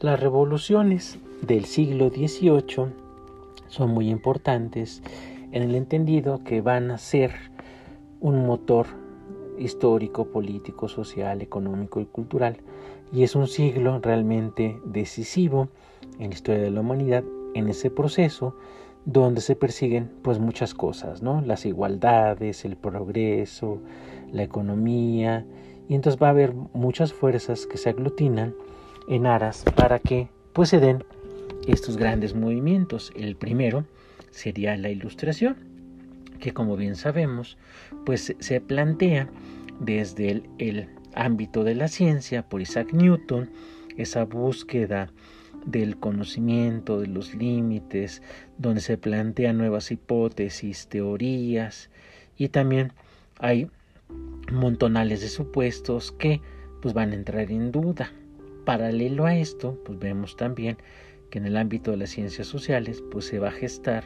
Las revoluciones del siglo XVIII son muy importantes en el entendido que van a ser un motor histórico, político, social, económico y cultural y es un siglo realmente decisivo en la historia de la humanidad en ese proceso donde se persiguen pues muchas cosas, ¿no? Las igualdades, el progreso, la economía y entonces va a haber muchas fuerzas que se aglutinan en aras para que pues se den estos grandes movimientos. El primero sería la ilustración, que como bien sabemos, pues se plantea desde el, ámbito de la ciencia por Isaac Newton, esa búsqueda del conocimiento, de los límites, donde se plantean nuevas hipótesis, teorías y también hay montonales de supuestos que pues van a entrar en duda. Paralelo a esto, pues vemos también que en el ámbito de las ciencias sociales, pues se va a gestar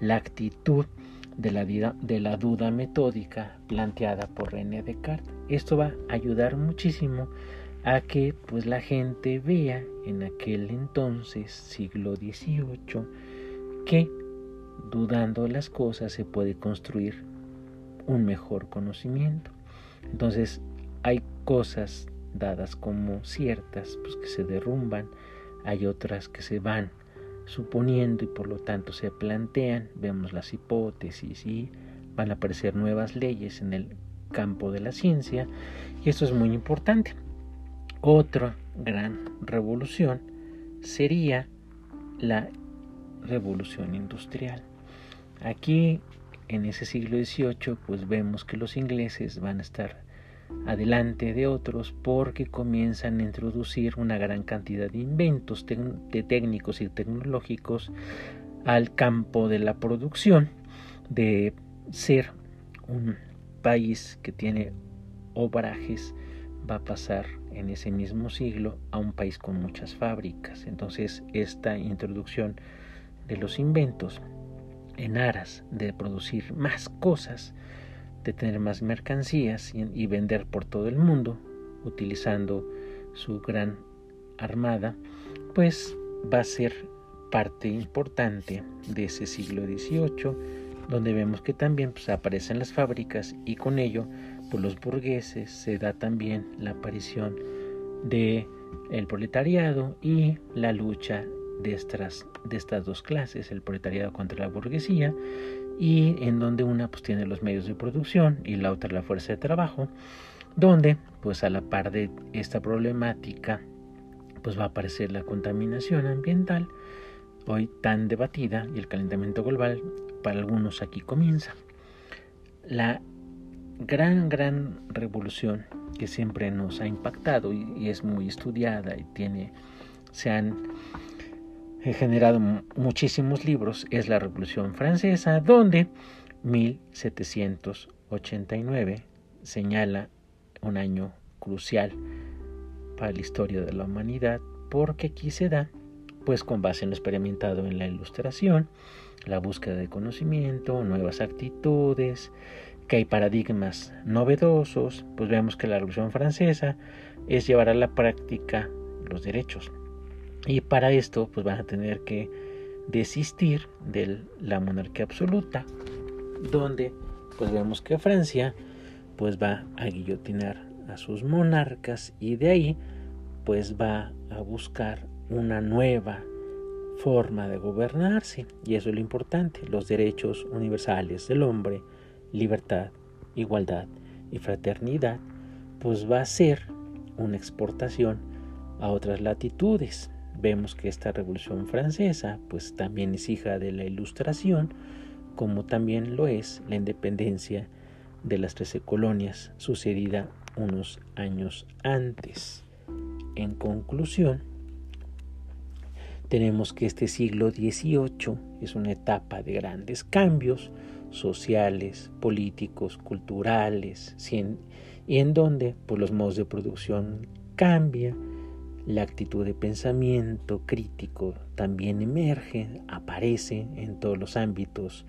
la actitud de la, de la duda metódica planteada por René Descartes. Esto va a ayudar muchísimo a que pues la gente vea en aquel entonces, siglo XVIII, que dudando las cosas se puede construir un mejor conocimiento. Entonces hay cosas dadas como ciertas, pues que se derrumban, hay otras que se van suponiendo y por lo tanto se plantean, vemos las hipótesis y van a aparecer nuevas leyes en el campo de la ciencia y esto es muy importante. Otra gran revolución sería la revolución industrial. Aquí en ese siglo XVIII pues vemos que los ingleses van a estar adelante de otros porque comienzan a introducir una gran cantidad de inventos de técnicos y tecnológicos al campo de la producción, de ser un país que tiene obrajes, va a pasar en ese mismo siglo a un país con muchas fábricas. Entonces esta introducción de los inventos en aras de producir más cosas, de tener más mercancías y, vender por todo el mundo, utilizando su gran armada, pues va a ser parte importante de ese siglo XVIII, donde vemos que también pues, aparecen las fábricas y con ello por pues, los burgueses se da también la aparición de el proletariado y la lucha de estas, de estas dos clases, el proletariado contra la burguesía y en donde una pues tiene los medios de producción y la otra la fuerza de trabajo, donde pues a la par de esta problemática pues va a aparecer la contaminación ambiental, hoy tan debatida, y el calentamiento global para algunos aquí comienza. La gran, gran revolución que siempre nos ha impactado y, es muy estudiada y tiene, se han he generado muchísimos libros es la Revolución Francesa, donde 1789 señala un año crucial para la historia de la humanidad, porque aquí se da, pues con base en lo experimentado en la ilustración, la búsqueda de conocimiento, nuevas actitudes, que hay paradigmas novedosos, pues vemos que la Revolución Francesa es llevar a la práctica los derechos y para esto pues van a tener que desistir de la monarquía absoluta, donde pues vemos que Francia pues va a guillotinar a sus monarcas y de ahí pues va a buscar una nueva forma de gobernarse. Y eso es lo importante, los derechos universales del hombre, libertad, igualdad y fraternidad, pues va a ser una exportación a otras latitudes vemos que esta revolución francesa pues también es hija de la ilustración como también lo es la independencia de las trece colonias sucedida unos años antes. En conclusión, tenemos que este siglo XVIII es una etapa de grandes cambios sociales, políticos, culturales, y en donde pues, los modos de producción cambian, la actitud de pensamiento crítico también emerge, aparece en todos los ámbitos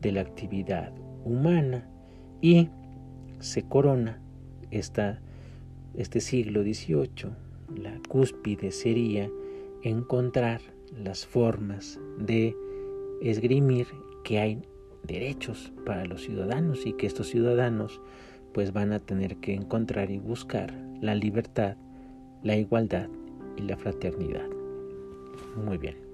de la actividad humana y se corona esta, este siglo XVIII. La cúspide sería encontrar las formas de esgrimir que hay derechos para los ciudadanos y que estos ciudadanos pues van a tener que encontrar y buscar la libertad, la igualdad y la fraternidad. Muy bien.